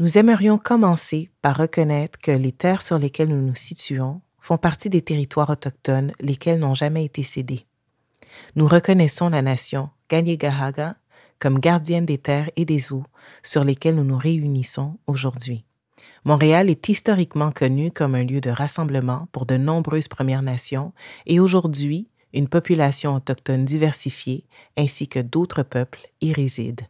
nous aimerions commencer par reconnaître que les terres sur lesquelles nous nous situons font partie des territoires autochtones lesquels n'ont jamais été cédés. Nous reconnaissons la nation Gahaga comme gardienne des terres et des eaux sur lesquelles nous nous réunissons aujourd'hui. Montréal est historiquement connu comme un lieu de rassemblement pour de nombreuses Premières Nations et aujourd'hui, une population autochtone diversifiée ainsi que d'autres peuples y résident.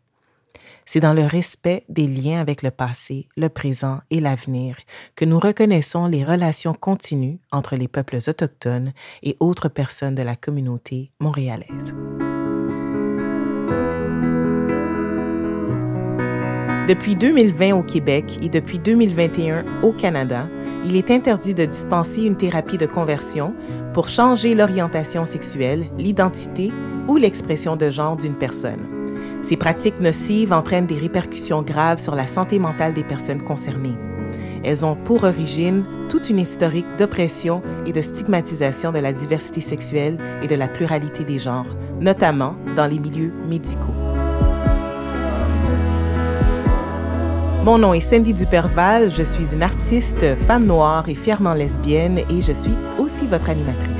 C'est dans le respect des liens avec le passé, le présent et l'avenir que nous reconnaissons les relations continues entre les peuples autochtones et autres personnes de la communauté montréalaise. Depuis 2020 au Québec et depuis 2021 au Canada, il est interdit de dispenser une thérapie de conversion pour changer l'orientation sexuelle, l'identité ou l'expression de genre d'une personne. Ces pratiques nocives entraînent des répercussions graves sur la santé mentale des personnes concernées. Elles ont pour origine toute une historique d'oppression et de stigmatisation de la diversité sexuelle et de la pluralité des genres, notamment dans les milieux médicaux. Mon nom est Cindy Duperval, je suis une artiste, femme noire et fièrement lesbienne et je suis aussi votre animatrice.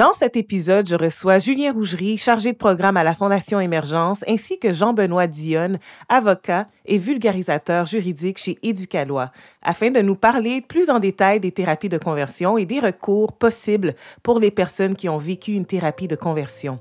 Dans cet épisode, je reçois Julien Rougerie, chargé de programme à la Fondation Émergence, ainsi que Jean-Benoît Dionne, avocat et vulgarisateur juridique chez Éducalois, afin de nous parler plus en détail des thérapies de conversion et des recours possibles pour les personnes qui ont vécu une thérapie de conversion.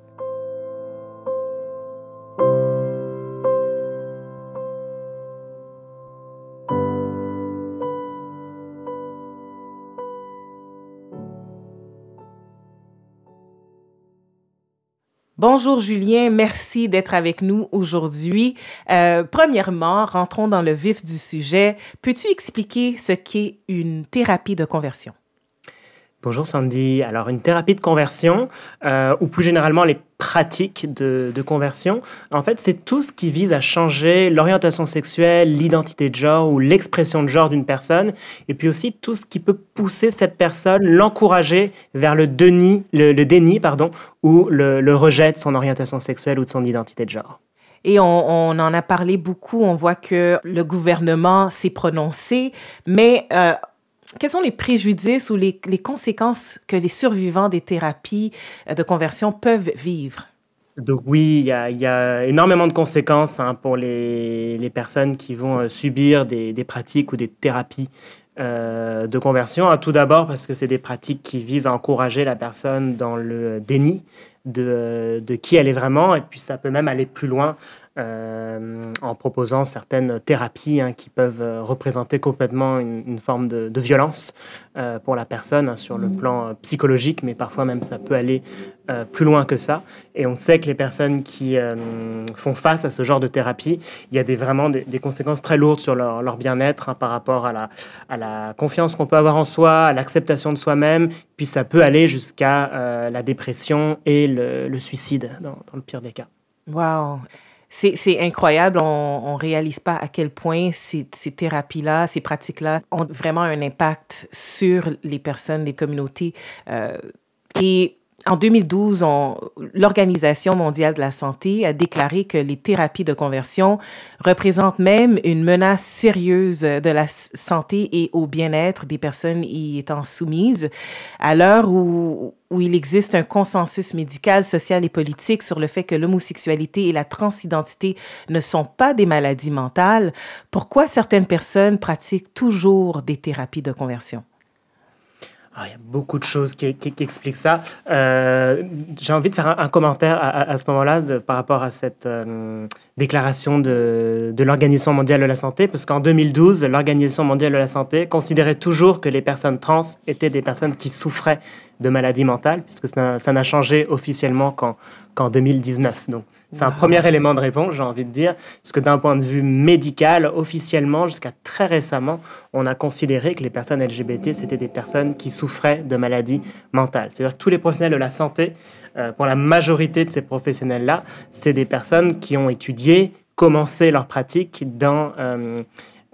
Bonjour Julien, merci d'être avec nous aujourd'hui. Euh, premièrement, rentrons dans le vif du sujet. Peux-tu expliquer ce qu'est une thérapie de conversion? Bonjour Sandy. Alors une thérapie de conversion, euh, ou plus généralement les pratiques de, conversion, en fait c'est tout ce qui vise à changer l'orientation sexuelle, l'identité de genre ou l'expression de genre d'une personne, et puis aussi tout ce qui peut pousser cette personne, l'encourager vers le, déni, le, déni pardon, ou le, rejet de son orientation sexuelle ou de son identité de genre. Et on, en a parlé beaucoup. On voit que le gouvernement s'est prononcé, mais euh, quels sont les préjudices ou les, conséquences que les survivants des thérapies euh, de conversion peuvent vivre? Donc oui, il y a, énormément de conséquences hein, pour les, personnes qui vont euh, subir des, pratiques ou des thérapies euh, de conversion. Tout d'abord parce que c'est des pratiques qui visent à encourager la personne dans le déni de, de, qui elle est vraiment, et puis ça peut même aller plus loin euh, en proposant certaines thérapies hein, qui peuvent euh, représenter complètement une, forme de, violence euh, pour la personne hein, sur le mmh. plan psychologique, mais parfois même ça peut aller plus loin que ça. Et on sait que les personnes qui font face à ce genre de thérapie, il y a des, vraiment des, conséquences très lourdes sur leur, bien-être hein, par rapport à la, à la confiance qu'on peut avoir en soi, à l'acceptation de soi-même, puis ça peut aller jusqu'à la dépression et le, suicide dans, dans le pire des cas. Wow c'est incroyable. On ne réalise pas à quel point ces, thérapies-là, ces pratiques-là ont vraiment un impact sur les personnes, les communautés. Euh, et en 2012, l'Organisation mondiale de la santé a déclaré que les thérapies de conversion représentent même une menace sérieuse de la santé et au bien-être des personnes y étant soumises. À l'heure où, où il existe un consensus médical, social et politique sur le fait que l'homosexualité et la transidentité ne sont pas des maladies mentales, pourquoi certaines personnes pratiquent toujours des thérapies de conversion? Ah, il y a beaucoup de choses qui, expliquent ça. Euh, j'ai envie de faire un, commentaire à, ce moment-là par rapport à cette euh, déclaration de, de l'Organisation mondiale de la santé, parce qu'en 2012, l'Organisation mondiale de la santé considérait toujours que les personnes trans étaient des personnes qui souffraient de maladies mentales, puisque ça n'a changé officiellement qu'en 2019. Donc, c'est un premier élément de réponse, j'ai envie de dire, parce que d'un point de vue médical, officiellement, jusqu'à très récemment, on a considéré que les personnes LGBT, c'était des personnes qui souffraient de maladies mentales. C'est-à-dire que tous les professionnels de la santé, euh, pour la majorité de ces professionnels-là, c'est des personnes qui ont étudié, commencé leur pratique dans... Euh,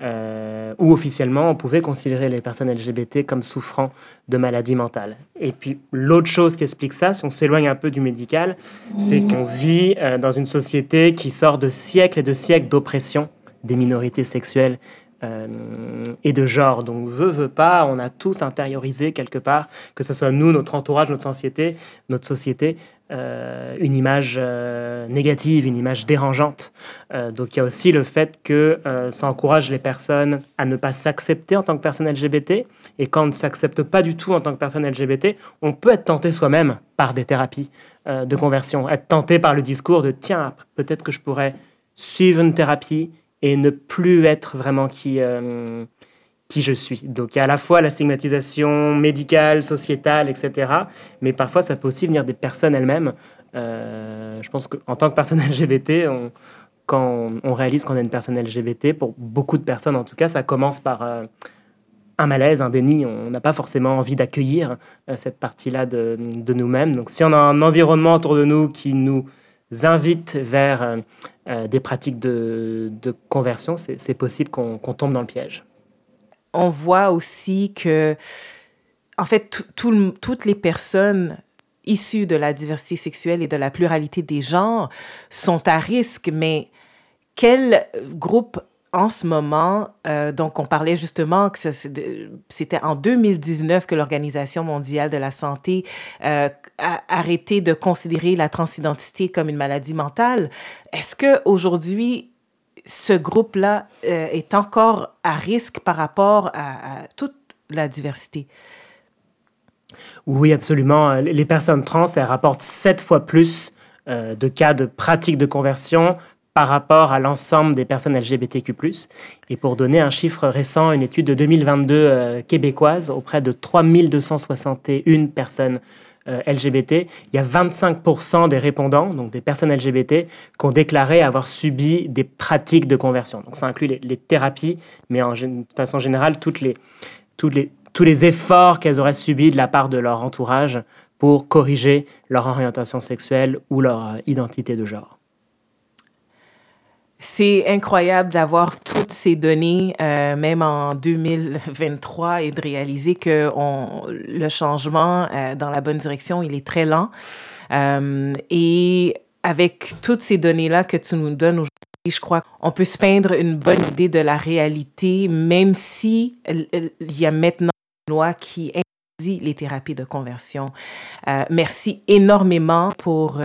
euh, où officiellement on pouvait considérer les personnes LGBT comme souffrant de maladies mentales. Et puis l'autre chose qui explique ça, si on s'éloigne un peu du médical, c'est qu'on vit euh, dans une société qui sort de siècles et de siècles d'oppression des minorités sexuelles euh, et de genre. Donc, veut, veut pas, on a tous intériorisé quelque part, que ce soit nous, notre entourage, notre société, notre société, euh, une image euh, négative, une image dérangeante. donc, il y a aussi le fait que ça encourage les personnes à ne pas s'accepter en tant que personne LGBT. Et quand on ne s'accepte pas du tout en tant que personne LGBT, on peut être tenté soi-même par des thérapies de conversion, être tenté par le discours de tiens, peut-être que je pourrais suivre une thérapie et ne plus être vraiment qui, euh, qui je suis. Donc il y a à la fois la stigmatisation médicale, sociétale, etc. Mais parfois ça peut aussi venir des personnes elles-mêmes. Euh, je pense qu'en tant que personne LGBT, on, quand on réalise qu'on est une personne LGBT, pour beaucoup de personnes en tout cas, ça commence par euh, un malaise, un déni. On n'a pas forcément envie d'accueillir cette partie-là de, de nous-mêmes. Donc si on a un environnement autour de nous qui nous invite vers euh, des pratiques de, conversion, c'est possible qu'on tombe dans le piège. On voit aussi que, en fait, toutes les personnes issues de la diversité sexuelle et de la pluralité des genres sont à risque, mais quel groupe en ce moment, euh, donc on parlait justement que c'était en 2019 que l'Organisation mondiale de la santé euh, a arrêté de considérer la transidentité comme une maladie mentale. Est-ce que aujourd'hui ce groupe-là euh, est encore à risque par rapport à, à toute la diversité? Oui, absolument. Les personnes trans, elles rapportent sept fois plus de cas de pratiques de conversion par rapport à l'ensemble des personnes LGBTQ+. Et pour donner un chiffre récent, une étude de 2022 euh, québécoise auprès de 3261 personnes euh, LGBT, il y a 25% des répondants, donc des personnes LGBT, qui ont déclaré avoir subi des pratiques de conversion. Donc ça inclut les, thérapies, mais en de façon générale, tous les efforts qu'elles auraient subis de la part de leur entourage pour corriger leur orientation sexuelle ou leur euh, identité de genre. C'est incroyable d'avoir toutes ces données, euh, même en 2023, et de réaliser que le changement euh, dans la bonne direction, il est très lent. Euh, et avec toutes ces données-là que tu nous donnes aujourd'hui, je crois qu'on peut se peindre une bonne idée de la réalité, même si il y a maintenant une loi qui interdit les thérapies de conversion. merci énormément pour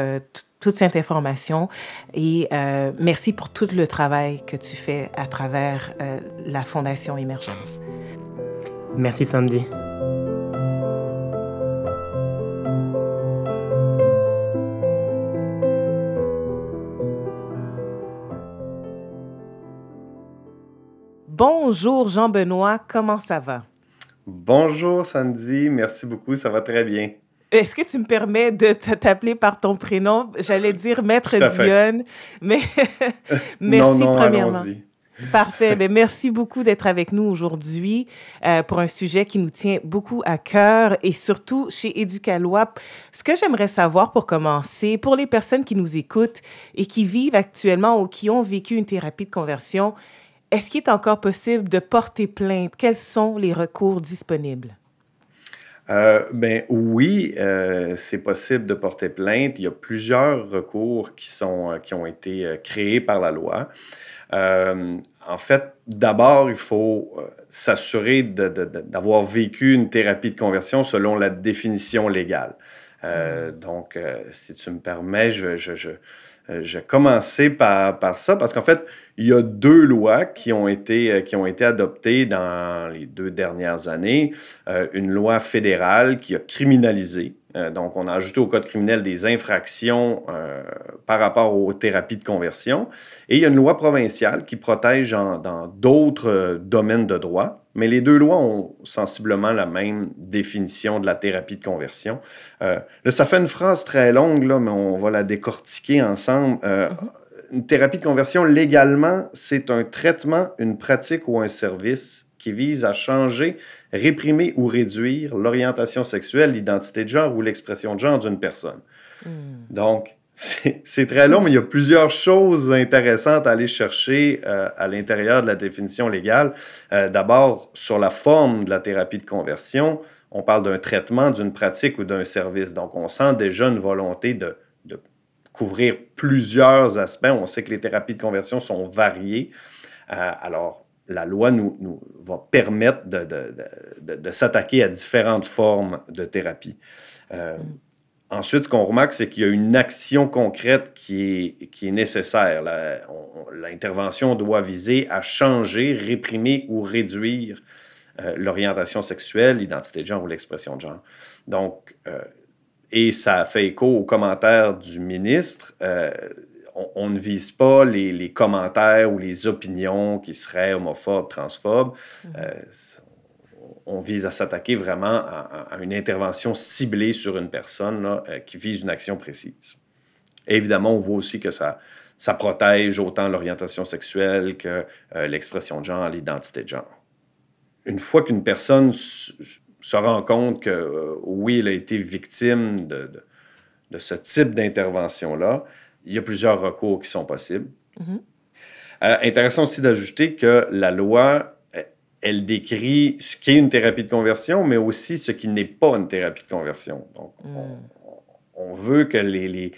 toute cette information et euh, merci pour tout le travail que tu fais à travers euh, la Fondation Émergence. Merci Sandy. Bonjour Jean-Benoît, comment ça va? Bonjour Sandy, merci beaucoup, ça va très bien. Est-ce que tu me permets de t'appeler par ton prénom? J'allais dire Maître Dionne, mais merci non, non, premièrement. Parfait. Ben, merci beaucoup d'être avec nous aujourd'hui euh, pour un sujet qui nous tient beaucoup à cœur et surtout chez Éducalois. Ce que j'aimerais savoir pour commencer, pour les personnes qui nous écoutent et qui vivent actuellement ou qui ont vécu une thérapie de conversion, est-ce qu'il est encore possible de porter plainte? Quels sont les recours disponibles? Euh, ben oui, euh, c'est possible de porter plainte. Il y a plusieurs recours qui, sont, euh, qui ont été créés par la loi. en fait, d'abord, il faut s'assurer d'avoir vécu une thérapie de conversion selon la définition légale. Mmh. donc, si tu me permets, je, je, je euh, j'ai commencé par, par ça parce qu'en fait, il y a deux lois qui ont été, euh, qui ont été adoptées dans les deux dernières années. Euh, une loi fédérale qui a criminalisé euh, donc, on a ajouté au code criminel des infractions euh, par rapport aux thérapies de conversion. Et il y a une loi provinciale qui protège dans d'autres euh, domaines de droit, mais les deux lois ont sensiblement la même définition de la thérapie de conversion. là, ça fait une phrase très longue, là, mais on va la décortiquer ensemble. Mm-hmm. Une thérapie de conversion, légalement, c'est un traitement, une pratique ou un service qui vise à changer, réprimer ou réduire l'orientation sexuelle, l'identité de genre ou l'expression de genre d'une personne. Hmm. Donc, c'est très long, mais il y a plusieurs choses intéressantes à aller chercher euh, à l'intérieur de la définition légale. Euh, d'abord, sur la forme de la thérapie de conversion, on parle d'un traitement, d'une pratique ou d'un service. Donc, on sent déjà une volonté de, couvrir plusieurs aspects. On sait que les thérapies de conversion sont variées. Euh, alors, la loi nous, nous va permettre de, de s'attaquer à différentes formes de thérapie. Mm. Ensuite, ce qu'on remarque, c'est qu'il y a une action concrète qui est, qui est nécessaire. L'intervention doit viser à changer, réprimer ou réduire euh, l'orientation sexuelle, l'identité de genre ou l'expression de genre. Donc, euh, et ça fait écho aux commentaires du ministre. Euh, on, ne vise pas les, les, commentaires ou les opinions qui seraient homophobes, transphobes. Mm-hmm on vise à s'attaquer vraiment à, une intervention ciblée sur une personne euh, qui vise une action précise. évidemment, on voit aussi que ça, ça protège autant l'orientation sexuelle que euh, l'expression de genre, l'identité de genre. Une fois qu'une personne se rend compte que euh, oui, elle a été victime de, de, ce type d'intervention-là, il y a plusieurs recours qui sont possibles. Mm-hmm. intéressant aussi d'ajouter que la loi elle décrit ce qu'est une thérapie de conversion, mais aussi ce qui n'est pas une thérapie de conversion. Donc, on, veut que les, les,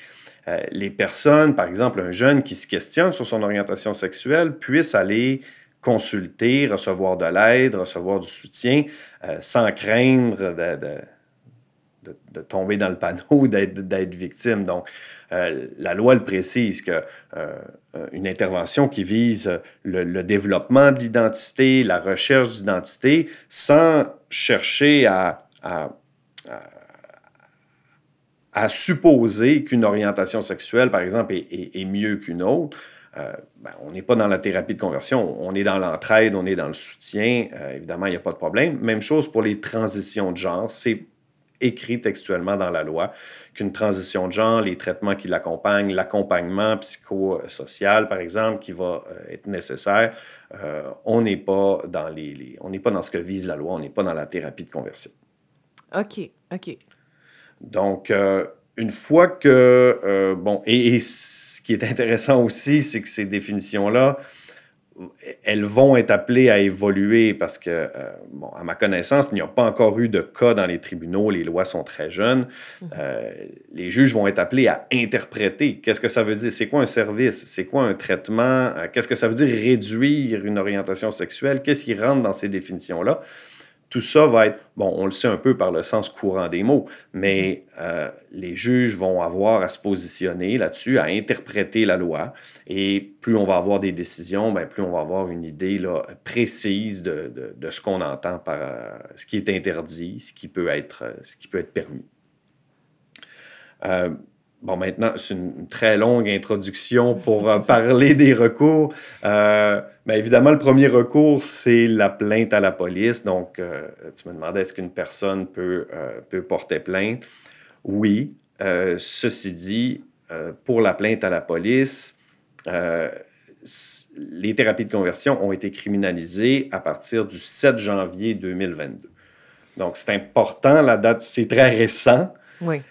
euh, les, personnes, par exemple un jeune qui se questionne sur son orientation sexuelle, puissent aller consulter, recevoir de l'aide, recevoir du soutien, euh, sans craindre de, de, tomber dans le panneau, d'être victime. Donc, euh, la loi le précise que euh, une intervention qui vise le, développement de l'identité, la recherche d'identité, sans chercher à, à, supposer qu'une orientation sexuelle, par exemple, est, mieux qu'une autre. Euh, ben, on n'est pas dans la thérapie de conversion, on est dans l'entraide, on est dans le soutien. évidemment, il n'y a pas de problème. Même chose pour les transitions de genre. C'est écrit textuellement dans la loi qu'une transition de genre, les traitements qui l'accompagnent, l'accompagnement psychosocial, par exemple, qui va euh, être nécessaire, euh, on n'est pas dans les, on n'est pas dans ce que vise la loi, on n'est pas dans la thérapie de conversion. OK, OK. Donc, euh, une fois que, bon, et, ce qui est intéressant aussi, c'est que ces définitions-là, elles vont être appelées à évoluer parce que, euh, bon, à ma connaissance, il n'y a pas encore eu de cas dans les tribunaux, les lois sont très jeunes. Mhm. Euh, les juges vont être appelés à interpréter. Qu'est-ce que ça veut dire, c'est quoi un service, c'est quoi un traitement, euh, qu'est-ce que ça veut dire réduire une orientation sexuelle, qu'est-ce qui rentre dans ces définitions-là? Tout ça va être, bon, on le sait un peu par le sens courant des mots, mais euh, les juges vont avoir à se positionner là-dessus, à interpréter la loi. Et plus on va avoir des décisions, ben, plus on va avoir une idée là, précise de, de, ce qu'on entend par euh, ce qui est interdit, ce qui peut être, euh, ce qui peut être permis. Bon, maintenant, c'est une très longue introduction pour euh, parler des recours. Euh, mais évidemment, le premier recours, c'est la plainte à la police. Donc, euh, tu me demandais est-ce qu'une personne peut, peut porter plainte? Oui. ceci dit, pour la plainte à la police, les thérapies de conversion ont été criminalisées à partir du 7 janvier 2022. Donc, c'est important, la date, c'est très récent.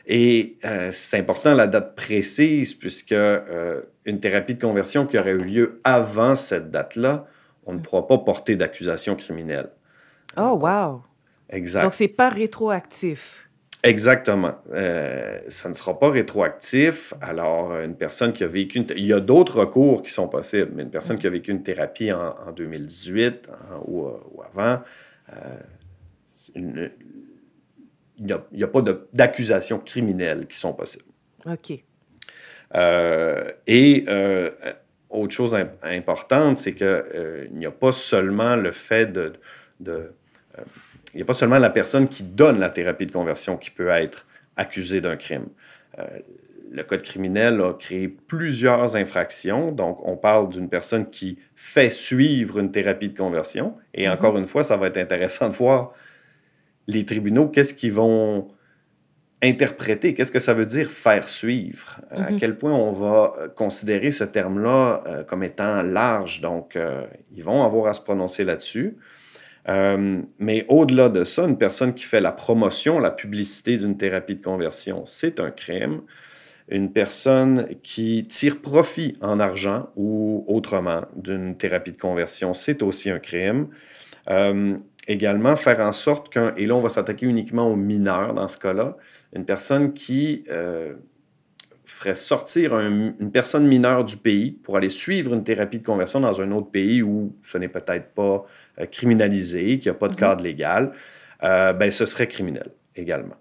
Et euh, c'est important la date précise, puisque euh, une thérapie de conversion qui aurait eu lieu avant cette date-là, on ne pourra pas porter d'accusation criminelle. Oh, wow! Exact. Donc, c'est pas rétroactif. Exactement. Euh, ça ne sera pas rétroactif. Alors, une personne qui a vécu... Une il y a d'autres recours qui sont possibles, mais une personne qui a vécu une thérapie en, 2018 ou, ou, avant, une, il n'y a, pas d'accusations criminelles qui sont possibles. OK. Euh, et euh, autre chose importante, c'est qu'il euh, n'y a pas seulement le fait de... il n'y a pas seulement la personne qui donne la thérapie de conversion qui peut être accusée d'un crime. le Code criminel a créé plusieurs infractions. Donc, on parle d'une personne qui fait suivre une thérapie de conversion. Et mm-hmm. encore une fois, ça va être intéressant de voir les tribunaux, qu'est-ce qu'ils vont interpréter, qu'est-ce que ça veut dire faire suivre, à mhm. quel point on va euh, considérer ce terme-là euh, comme étant large? Donc, euh, ils vont avoir à se prononcer là-dessus. mais au-delà de ça, une personne qui fait la promotion, la publicité d'une thérapie de conversion, c'est un crime. une personne qui tire profit en argent ou autrement d'une thérapie de conversion, c'est aussi un crime. Euh, également, faire en sorte qu'un, et là on va s'attaquer uniquement aux mineurs dans ce cas-là, une personne qui euh, ferait sortir une personne mineure du pays pour aller suivre une thérapie de conversion dans un autre pays où ce n'est peut-être pas euh, criminalisé, qu'il n'y a pas de mm-hmm. cadre légal, ben, ce serait criminel également.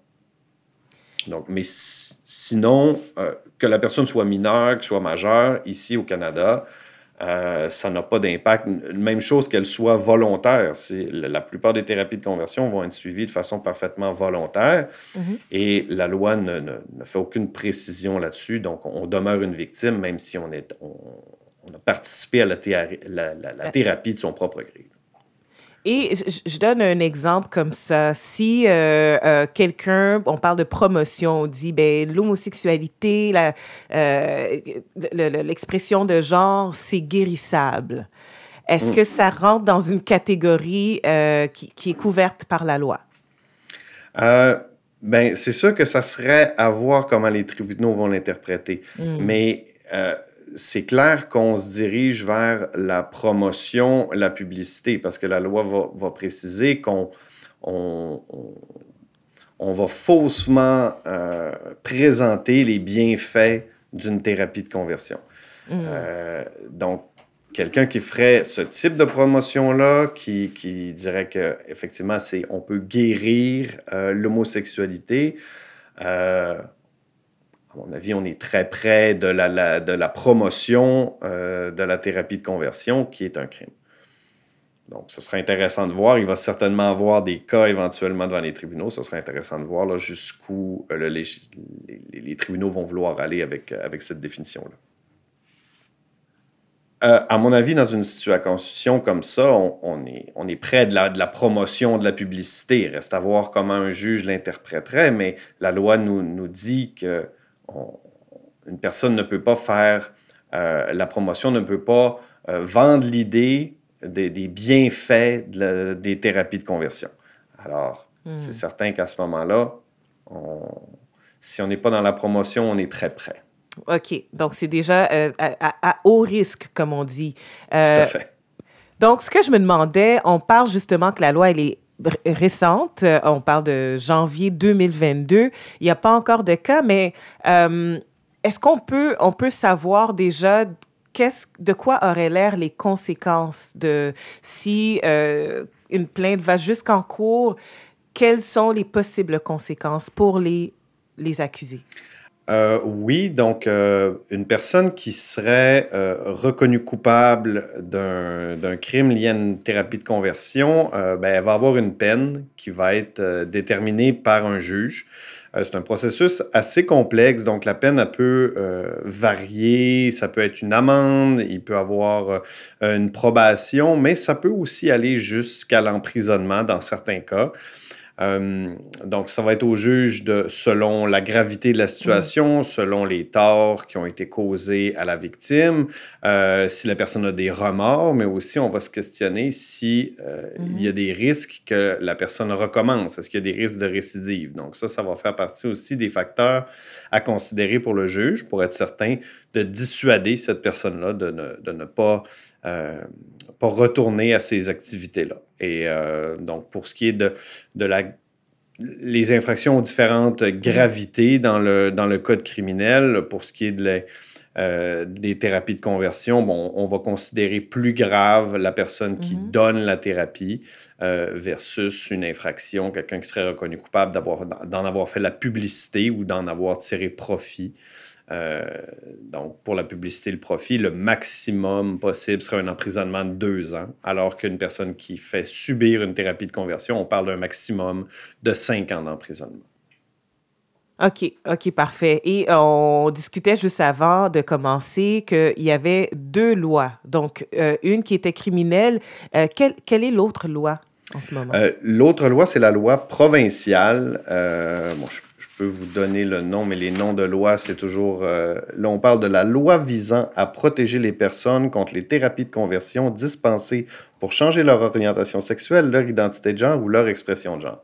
Donc, mais sinon, euh, que la personne soit mineure, que soit majeure, ici au Canada, euh, ça n'a pas d'impact. Même chose qu'elle soit volontaire. La plupart des thérapies de conversion vont être suivies de façon parfaitement volontaire mm-hmm. et la loi ne, ne, fait aucune précision là-dessus. Donc, on demeure une victime même si on, est, on, a participé à la, la, la thérapie de son propre gré. Et je, donne un exemple comme ça. Si euh, euh, quelqu'un, on parle de promotion, on dit ben, l'homosexualité, euh, l'expression de genre, c'est guérissable. Est-ce mm. que ça rentre dans une catégorie qui, est couverte par la loi? ben, c'est sûr que ça serait à voir comment les tribunaux vont l'interpréter. Mm. Mais c'est clair qu'on se dirige vers la promotion, la publicité, parce que la loi va, préciser qu'on on, va faussement euh, présenter les bienfaits d'une thérapie de conversion. Mmh. Euh, donc, quelqu'un qui ferait ce type de promotion-là, qui, qui dirait qu'effectivement, on peut guérir euh, l'homosexualité, à mon avis, on est très près de la, promotion euh, de la thérapie de conversion, qui est un crime. Donc, ce serait intéressant de voir. Il va certainement avoir des cas éventuellement devant les tribunaux. Ce serait intéressant de voir jusqu'où euh, les, tribunaux vont vouloir aller avec, cette définition-là. Euh, à mon avis, dans une situation comme ça, on, est, près de la, promotion de la publicité. Il reste à voir comment un juge l'interpréterait, mais la loi nous dit que une personne ne peut pas faire euh, la promotion, ne peut pas euh, vendre l'idée des, bienfaits des thérapies de conversion. Alors, hmm. c'est certain qu'à ce moment-là, si on n'est pas dans la promotion, on est très près. OK. Donc, c'est déjà euh, à, haut risque, comme on dit. Tout à fait. Donc, ce que je me demandais, on parle justement que la loi, elle est récente. Euh, on parle de janvier 2022. Il n'y a pas encore de cas, mais euh, est-ce qu'on peut, on peut savoir déjà de quoi auraient l'air les conséquences de si euh, une plainte va jusqu'en cours? Quelles sont les possibles conséquences pour les, les accusés? Euh, oui, donc euh, une personne qui serait euh, reconnue coupable d'un crime lié à une thérapie de conversion, ben, elle va avoir une peine qui va être déterminée par un juge. C'est un processus assez complexe, donc la peine peut varier, ça peut être une amende, il peut avoir une probation, mais ça peut aussi aller jusqu'à l'emprisonnement dans certains cas. Euh, donc, ça va être au juge de, selon la gravité de la situation, selon les torts qui ont été causés à la victime, euh, si la personne a des remords, mais aussi on va se questionner si euh, il y a mm-hmm. des risques que la personne recommence. Est-ce qu'il y a des risques de récidive? Donc, ça, ça va faire partie aussi des facteurs à considérer pour le juge pour être certain de dissuader cette personne-là de ne, de ne pas, pas retourner à ces activités-là. Et euh, donc, pour ce qui est de, de la les infractions ont différentes gravités dans le, dans le code criminel. Pour ce qui est de euh, des thérapies de conversion, bon, on va considérer plus grave la personne qui mm-hmm. donne la thérapie euh, versus une infraction, quelqu'un qui serait reconnu coupable d'en avoir fait la publicité ou d'en avoir tiré profit. Euh, donc, pour la publicité, le profit, le maximum possible serait un emprisonnement de deux ans, alors qu'une personne qui fait subir une thérapie de conversion, on parle d'un maximum de cinq ans d'emprisonnement. OK, OK, parfait. Et on discutait juste avant de commencer qu'il y avait deux lois. Donc, euh, une qui était criminelle. Euh, quelle, quelle, est l'autre loi en ce moment? l'autre loi, c'est la loi provinciale. bon, je vous donner le nom, mais les noms de loi, c'est toujours... Euh, là, on parle de la loi visant à protéger les personnes contre les thérapies de conversion dispensées pour changer leur orientation sexuelle, leur identité de genre ou leur expression de genre.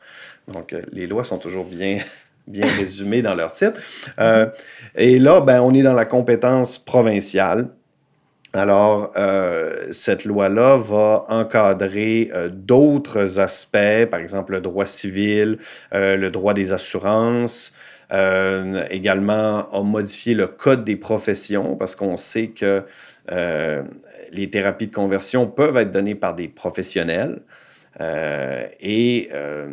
Donc, euh, les lois sont toujours bien, bien résumé dans leur titre. Euh, et là, ben, on est dans la compétence provinciale. Alors, euh, cette loi-là va encadrer euh, d'autres aspects, par exemple le droit civil, le droit des assurances, également a modifié le code des professions parce qu'on sait que les thérapies de conversion peuvent être données par des professionnels. Euh, et euh,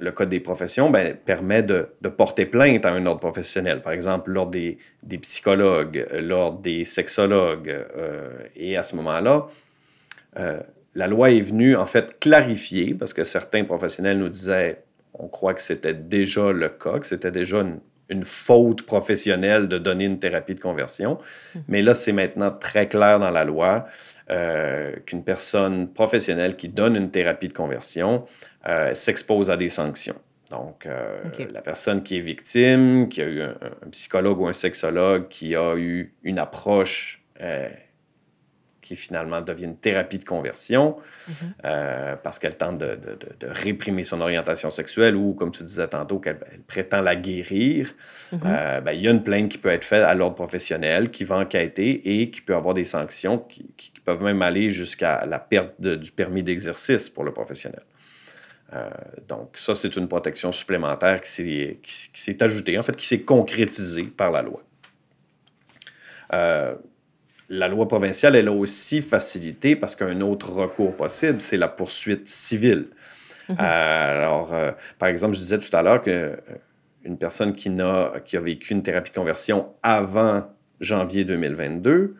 le Code des professions ben, permet de, porter plainte à un ordre professionnel, par exemple l'ordre des, des, psychologues, l'ordre des sexologues. Euh, et à ce moment-là, la loi est venue en fait clarifier, parce que certains professionnels nous disaient, on croit que c'était déjà le cas, que c'était déjà une, une faute professionnelle de donner une thérapie de conversion. Mmh. Mais là, c'est maintenant très clair dans la loi euh, qu'une personne professionnelle qui donne une thérapie de conversion euh, s'expose à des sanctions. Donc, euh, la personne qui est victime, qui a eu un, un, psychologue ou un sexologue qui a eu une approche qui finalement devient une thérapie de conversion mhm. euh, parce qu'elle tente de, de, de, réprimer son orientation sexuelle ou, comme tu disais tantôt, qu'elle prétend la guérir, mhm. euh, ben, il y a une plainte qui peut être faite à l'ordre professionnel qui va enquêter et qui peut avoir des sanctions qui, qui peuvent même aller jusqu'à la perte du permis d'exercice pour le professionnel. Euh, donc, ça, c'est une protection supplémentaire qui s'est ajoutée, en fait, qui s'est concrétisée par la loi. Euh, la loi provinciale, elle a aussi facilité parce qu'un autre recours possible, c'est la poursuite civile. Mhm. Euh, alors, euh, par exemple, je disais tout à l'heure qu'une euh, personne qui a, qui a vécu une thérapie de conversion avant janvier 2022,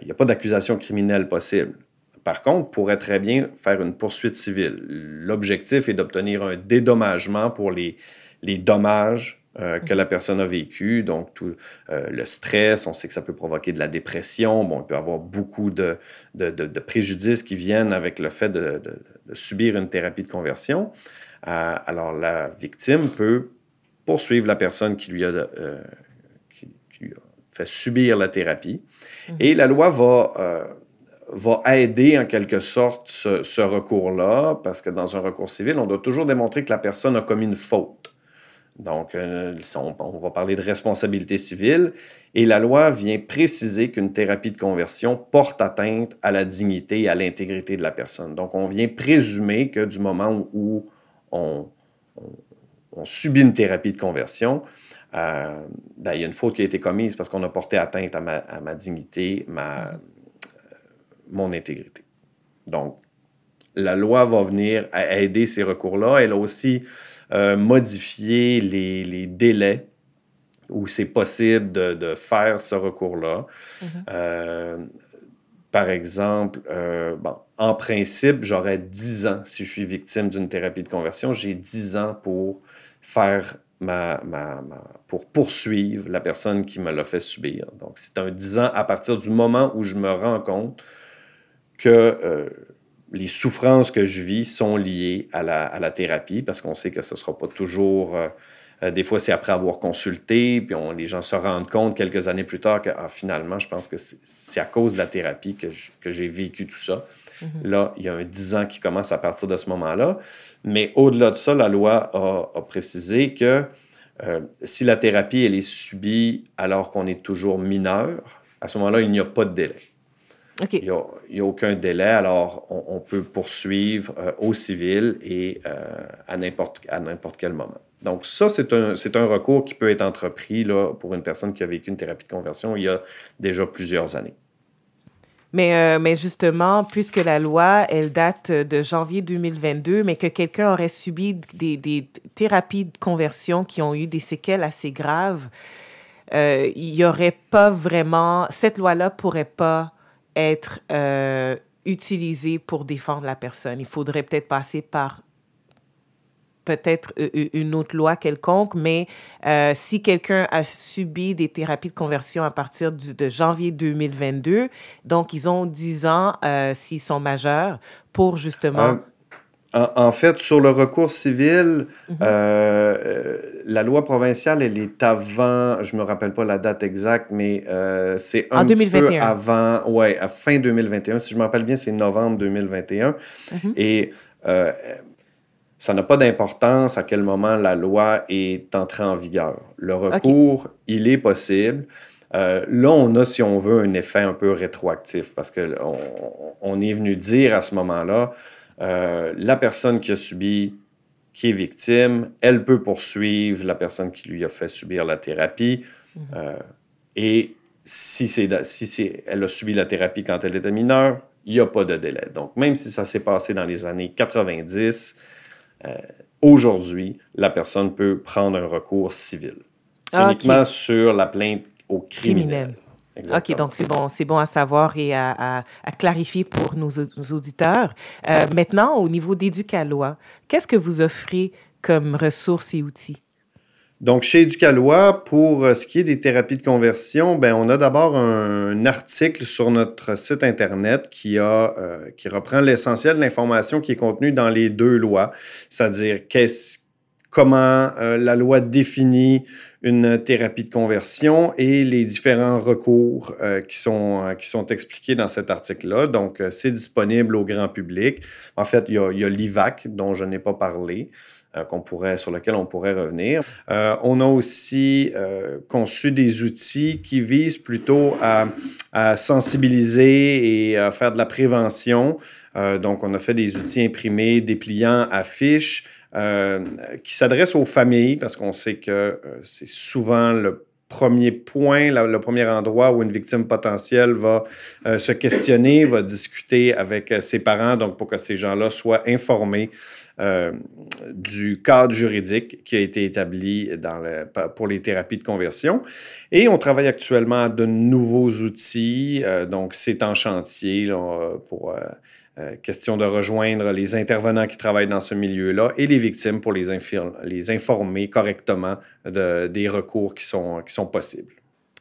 il n'y a pas d'accusation criminelle possible. Par contre, pourrait très bien faire une poursuite civile. L'objectif est d'obtenir un dédommagement pour les, les dommages euh, que la personne a vécu. Donc, tout euh, le stress, on sait que ça peut provoquer de la dépression. Bon, il peut y avoir beaucoup de, de, de, préjudices qui viennent avec le fait de, subir une thérapie de conversion. Euh, alors, la victime peut poursuivre la personne qui lui a, qui, qui a fait subir la thérapie. Mhm. Et la loi va va aider en quelque sorte ce, ce recours-là, parce que dans un recours civil, on doit toujours démontrer que la personne a commis une faute. Donc, euh, on, va parler de responsabilité civile et la loi vient préciser qu'une thérapie de conversion porte atteinte à la dignité et à l'intégrité de la personne. Donc, on vient présumer que du moment où on, subit une thérapie de conversion, euh, ben, il y a une faute qui a été commise parce qu'on a porté atteinte à ma, dignité, ma, mon intégrité. Donc, la loi va venir aider ces recours-là. Elle a aussi euh, modifier les, délais où c'est possible de, faire ce recours-là. Mm-hmm. Euh, par exemple, euh, bon, en principe, j'aurais 10 ans si je suis victime d'une thérapie de conversion. J'ai 10 ans pour faire ma, ma, pour poursuivre la personne qui me l'a fait subir. Donc, c'est un 10 ans à partir du moment où je me rends compte que les souffrances que je vis sont liées à la, thérapie parce qu'on sait que ce ne sera pas toujours. Euh, euh, des fois, c'est après avoir consulté, puis on, les gens se rendent compte quelques années plus tard que ah, finalement, je pense que c'est à cause de la thérapie que j'ai vécu tout ça. Mm-hmm. Là, il y a un 10 ans qui commence à partir de ce moment-là. Mais au-delà de ça, la loi a, précisé que euh, si la thérapie elle est subie alors qu'on est toujours mineur, à ce moment-là, il n'y a pas de délai. Il n'y a, aucun délai, alors on, peut poursuivre euh, au civil et euh, à n'importe quel moment. Donc ça, c'est un, un, recours qui peut être entrepris là, pour une personne qui a vécu une thérapie de conversion il y a déjà plusieurs années. Mais, euh, mais justement, puisque la loi, elle date de janvier 2022, mais que quelqu'un aurait subi des, des, thérapies de conversion qui ont eu des séquelles assez graves, il n'y aurait pas vraiment, cette loi-là pourrait pas être euh, utilisé pour défendre la personne. Il faudrait peut-être passer par peut-être une autre loi quelconque, mais euh, si quelqu'un a subi des thérapies de conversion à partir de janvier 2022, donc ils ont 10 ans euh, s'ils sont majeurs pour justement... En, fait, sur le recours civil, mhm. euh, la loi provinciale, elle est avant, je ne me rappelle pas la date exacte, mais euh, c'est un petit peu avant, ouais, à fin 2021. Si je me rappelle bien, c'est novembre 2021. Mhm. Et euh, ça n'a pas d'importance à quel moment la loi est entrée en vigueur. Le recours, il est possible. Euh, là, on a, si on veut, un effet un peu rétroactif parce qu'on on est venu dire à ce moment-là, euh, la personne qui a subi, qui est victime, elle peut poursuivre la personne qui lui a fait subir la thérapie. Mhm. Euh, et si, si elle a subi la thérapie quand elle était mineure, il n'y a pas de délai. Donc, même si ça s'est passé dans les années 90, euh, aujourd'hui, la personne peut prendre un recours civil. C'est ah, uniquement sur la plainte au criminel. OK, donc c'est bon, c'est bon à savoir et à, clarifier pour nos, auditeurs. Euh, maintenant, au niveau d'Éducalois, qu'est-ce que vous offrez comme ressources et outils? Donc, chez Educalois, pour euh, ce qui est des thérapies de conversion, ben, on a d'abord un, article sur notre site Internet qui, a, euh, qui reprend l'essentiel de l'information qui est contenue dans les deux lois, c'est-à-dire comment euh, la loi définit une thérapie de conversion et les différents recours qui, sont, qui sont expliqués dans cet article-là. Donc, c'est disponible au grand public. En fait, il y a, l'IVAC, dont je n'ai pas parlé. Euh, qu'on pourrait, sur lequel on pourrait revenir. Euh, on a aussi euh, conçu des outils qui visent plutôt à, sensibiliser et à faire de la prévention. donc, on a fait des outils imprimés, dépliants, affiches, qui s'adressent aux familles parce qu'on sait que c'est souvent le premier point, le premier endroit où une victime potentielle va se questionner, va discuter avec ses parents, donc pour que ces gens-là soient informés euh, du cadre juridique qui a été établi pour les thérapies de conversion. Et on travaille actuellement à de nouveaux outils. Euh, donc, c'est en chantier pour euh, question de rejoindre les intervenants qui travaillent dans ce milieu-là et les victimes pour les, les informer correctement de, des recours qui sont, qui sont possibles.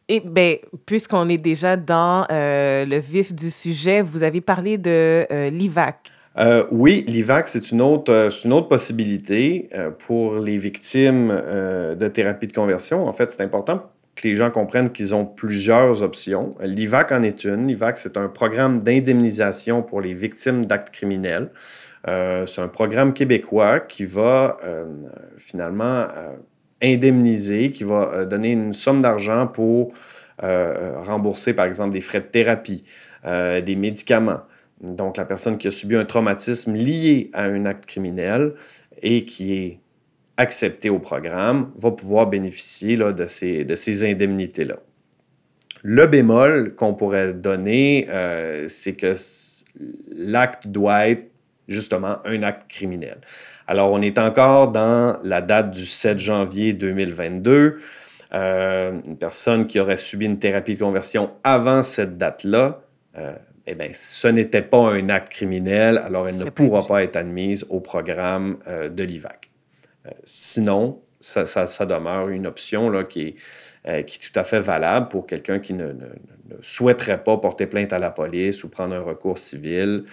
Et bien, puisqu'on est déjà dans le vif du sujet, vous avez parlé de l'IVAC. Euh, oui, l'IVAC, c'est une, autre, euh, une autre possibilité euh, pour les victimes de thérapie de conversion. En fait, c'est important que les gens comprennent qu'ils ont plusieurs options. L'IVAC en est une. L'IVAC, c'est un programme d'indemnisation pour les victimes d'actes criminels. c'est un programme québécois qui va finalement indemniser, qui va donner une somme d'argent pour rembourser, par exemple, des frais de thérapie, des médicaments. Donc, la personne qui a subi un traumatisme lié à un acte criminel et qui est acceptée au programme va pouvoir bénéficier là, de ces, de ces indemnités-là. Le bémol qu'on pourrait donner, euh, c'est que l'acte doit être justement un acte criminel. Alors, on est encore dans la date du 7 janvier 2022. Euh, une personne qui aurait subi une thérapie de conversion avant cette date-là euh, eh bien, ce n'était pas un acte criminel, alors elle ne pourra pas être admise au programme euh, de l'IVAC. Euh, sinon, ça, demeure une option là, qui, est, euh, qui est tout à fait valable pour quelqu'un qui ne, souhaiterait pas porter plainte à la police ou prendre un recours civil.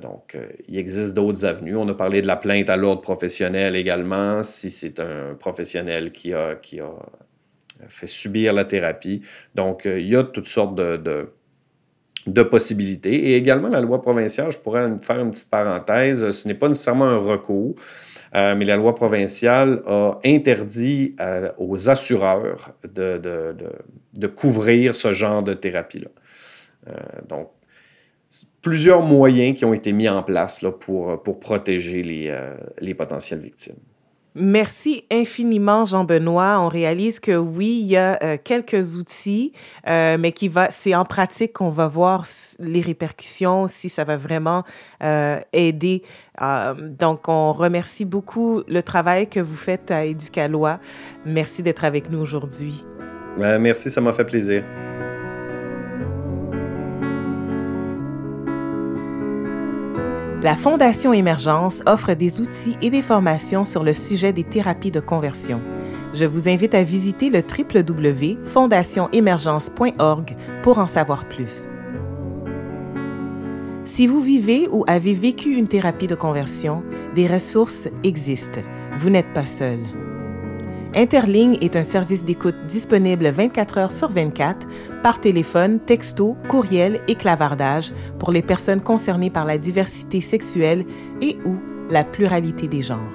donc, il existe d'autres avenues. On a parlé de la plainte à l'ordre professionnel également, si c'est un professionnel qui a, qui a fait subir la thérapie. Donc, il y a toutes sortes de de possibilités. Et également, la loi provinciale, je pourrais faire une petite parenthèse, ce n'est pas nécessairement un recours, euh, mais la loi provinciale a interdit euh, aux assureurs de, couvrir ce genre de thérapie-là. Euh, donc, plusieurs moyens qui ont été mis en place là, pour, protéger les, les potentielles victimes. Merci infiniment, Jean-Benoît. On réalise que oui, il y a euh, quelques outils, euh, mais qui va, c'est en pratique qu'on va voir les répercussions, si ça va vraiment euh, aider. donc, on remercie beaucoup le travail que vous faites à Éducalois. Merci d'être avec nous aujourd'hui. merci, ça m'a fait plaisir. La Fondation Émergence offre des outils et des formations sur le sujet des thérapies de conversion. Je vous invite à visiter le www.fondationemergence.org pour en savoir plus. Si vous vivez ou avez vécu une thérapie de conversion, des ressources existent. Vous n'êtes pas seul. Interligne est un service d'écoute disponible 24 heures sur 24 par téléphone, texto, courriel et clavardage pour les personnes concernées par la diversité sexuelle et ou la pluralité des genres.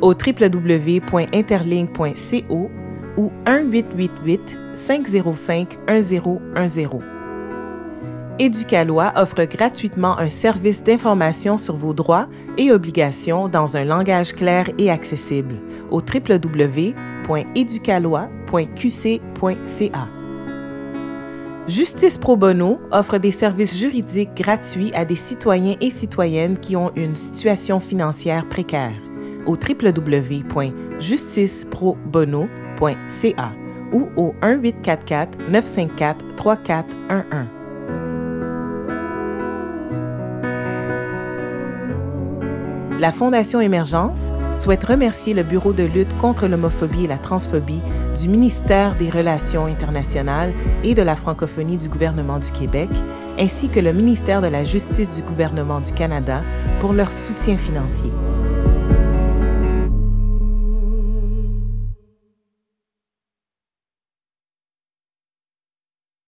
Au www.interling.co ou 1-888-505-1010. Éducalois offre gratuitement un service d'information sur vos droits et obligations dans un langage clair et accessible au www.educalois.qc.ca. Justice Pro Bono offre des services juridiques gratuits à des citoyens et citoyennes qui ont une situation financière précaire au www.justiceprobono.ca ou au 1844 954 3411. La Fondation Émergence souhaite remercier le Bureau de lutte contre l'homophobie et la transphobie du ministère des Relations internationales et de la francophonie du gouvernement du Québec, ainsi que le ministère de la Justice du gouvernement du Canada pour leur soutien financier.